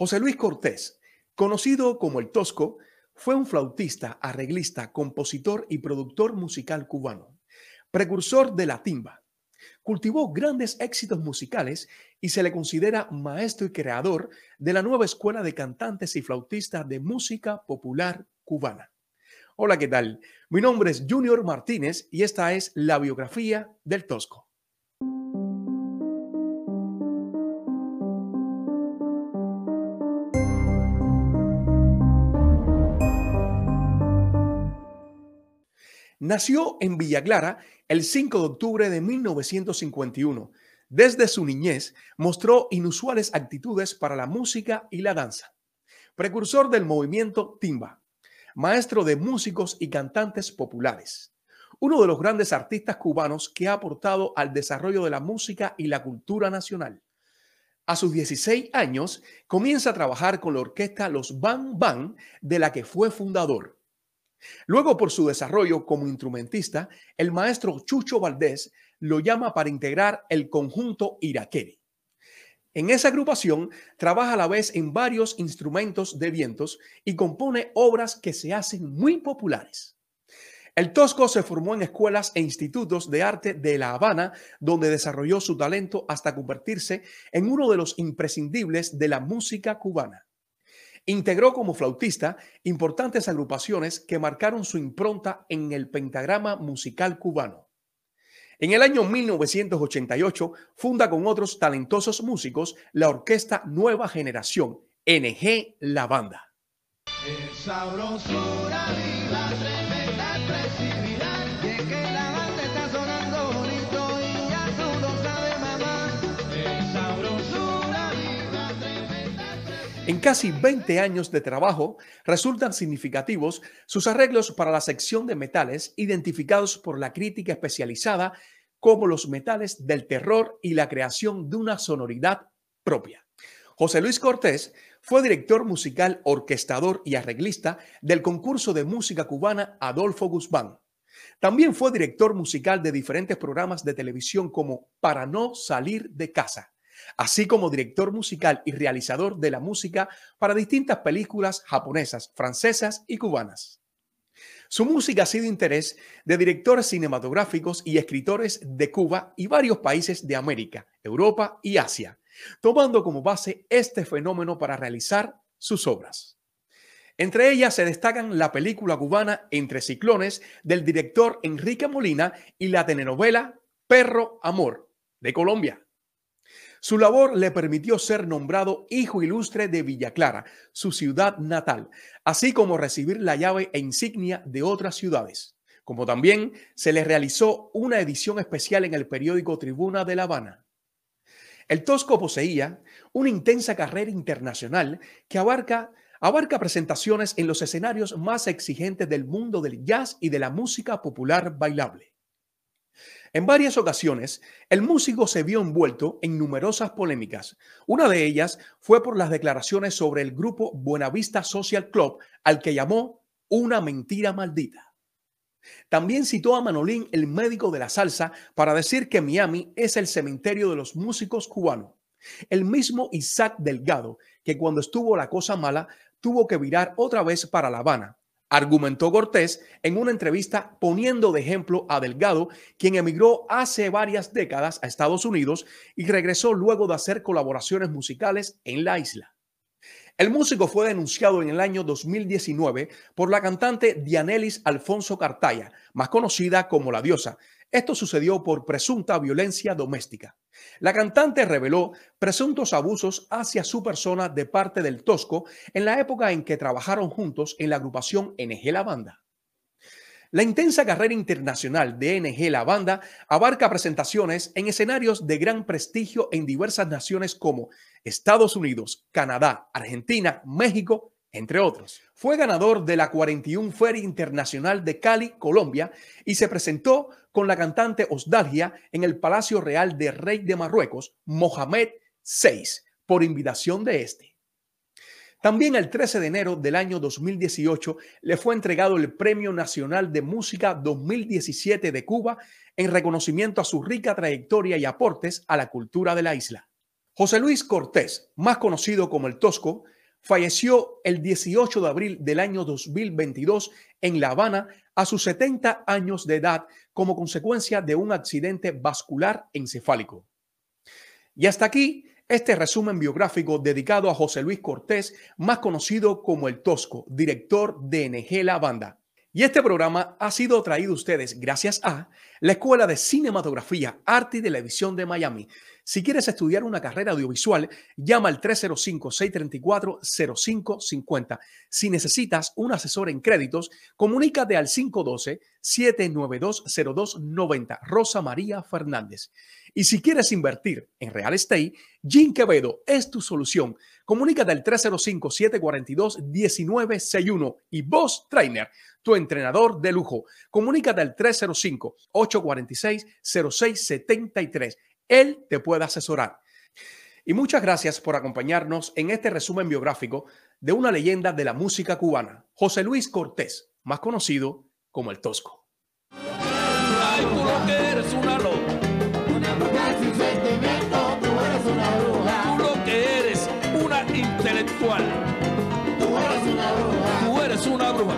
José Luis Cortés, conocido como el Tosco, fue un flautista, arreglista, compositor y productor musical cubano, precursor de la timba. Cultivó grandes éxitos musicales y se le considera maestro y creador de la nueva escuela de cantantes y flautistas de música popular cubana. Hola, ¿qué tal? Mi nombre es Junior Martínez y esta es la biografía del Tosco. Nació en Villa Clara el 5 de octubre de 1951. Desde su niñez mostró inusuales actitudes para la música y la danza. Precursor del movimiento timba, maestro de músicos y cantantes populares. Uno de los grandes artistas cubanos que ha aportado al desarrollo de la música y la cultura nacional. A sus 16 años comienza a trabajar con la orquesta Los Van Van, de la que fue fundador Luego, por su desarrollo como instrumentista, el maestro Chucho Valdés lo llama para integrar el conjunto Iraquere. En esa agrupación trabaja a la vez en varios instrumentos de vientos y compone obras que se hacen muy populares. El Tosco se formó en escuelas e institutos de arte de La Habana, donde desarrolló su talento hasta convertirse en uno de los imprescindibles de la música cubana. Integró como flautista importantes agrupaciones que marcaron su impronta en el pentagrama musical cubano. En el año 1988 funda con otros talentosos músicos la orquesta Nueva Generación, NG La Banda. En casi 20 años de trabajo resultan significativos sus arreglos para la sección de metales identificados por la crítica especializada como los metales del terror y la creación de una sonoridad propia. José Luis Cortés fue director musical, orquestador y arreglista del concurso de música cubana Adolfo Guzmán. También fue director musical de diferentes programas de televisión como Para no salir de casa así como director musical y realizador de la música para distintas películas japonesas, francesas y cubanas. Su música ha sido interés de directores cinematográficos y escritores de Cuba y varios países de América, Europa y Asia, tomando como base este fenómeno para realizar sus obras. Entre ellas se destacan la película cubana Entre Ciclones del director Enrique Molina y la telenovela Perro Amor de Colombia. Su labor le permitió ser nombrado hijo ilustre de Villa Clara, su ciudad natal, así como recibir la llave e insignia de otras ciudades. Como también se le realizó una edición especial en el periódico Tribuna de La Habana. El Tosco poseía una intensa carrera internacional que abarca, presentaciones en los escenarios más exigentes del mundo del jazz y de la música popular bailable. En varias ocasiones, el músico se vio envuelto en numerosas polémicas. Una de ellas fue por las declaraciones sobre el grupo Buenavista Social Club, al que llamó una mentira maldita. También citó a Manolín, el médico de la salsa, para decir que Miami es el cementerio de los músicos cubanos. El mismo Isaac Delgado, que cuando estuvo la cosa mala, tuvo que virar otra vez para La Habana argumentó Cortés en una entrevista poniendo de ejemplo a Delgado, quien emigró hace varias décadas a Estados Unidos y regresó luego de hacer colaboraciones musicales en la isla. El músico fue denunciado en el año 2019 por la cantante Dianelis Alfonso Cartaya, más conocida como La Diosa. Esto sucedió por presunta violencia doméstica. La cantante reveló presuntos abusos hacia su persona de parte del Tosco en la época en que trabajaron juntos en la agrupación NG La Banda. La intensa carrera internacional de NG La Banda abarca presentaciones en escenarios de gran prestigio en diversas naciones como Estados Unidos, Canadá, Argentina, México, entre otros. Fue ganador de la 41 Feria Internacional de Cali, Colombia, y se presentó con la cantante Osdalgia en el Palacio Real de Rey de Marruecos, Mohamed VI, por invitación de este. También el 13 de enero del año 2018 le fue entregado el Premio Nacional de Música 2017 de Cuba en reconocimiento a su rica trayectoria y aportes a la cultura de la isla. José Luis Cortés, más conocido como el Tosco, falleció el 18 de abril del año 2022 en La Habana a sus 70 años de edad como consecuencia de un accidente vascular encefálico. Y hasta aquí este resumen biográfico dedicado a José Luis Cortés, más conocido como el Tosco, director de NG La Banda. Y este programa ha sido traído a ustedes gracias a la Escuela de Cinematografía, Arte y Televisión de Miami. Si quieres estudiar una carrera audiovisual, llama al 305-634-0550. Si necesitas un asesor en créditos, comunícate al 512-792-0290. Rosa María Fernández. Y si quieres invertir en real estate, Jim Quevedo es tu solución. Comunícate al 305-742-1961 y Boss Trainer, tu entrenador de lujo. Comunícate al 305-846-0673. Él te puede asesorar. Y muchas gracias por acompañarnos en este resumen biográfico de una leyenda de la música cubana, José Luis Cortés, más conocido como el Tosco. Ay, tú eres una loca. Tú eres una intelectual. Eres una bruja.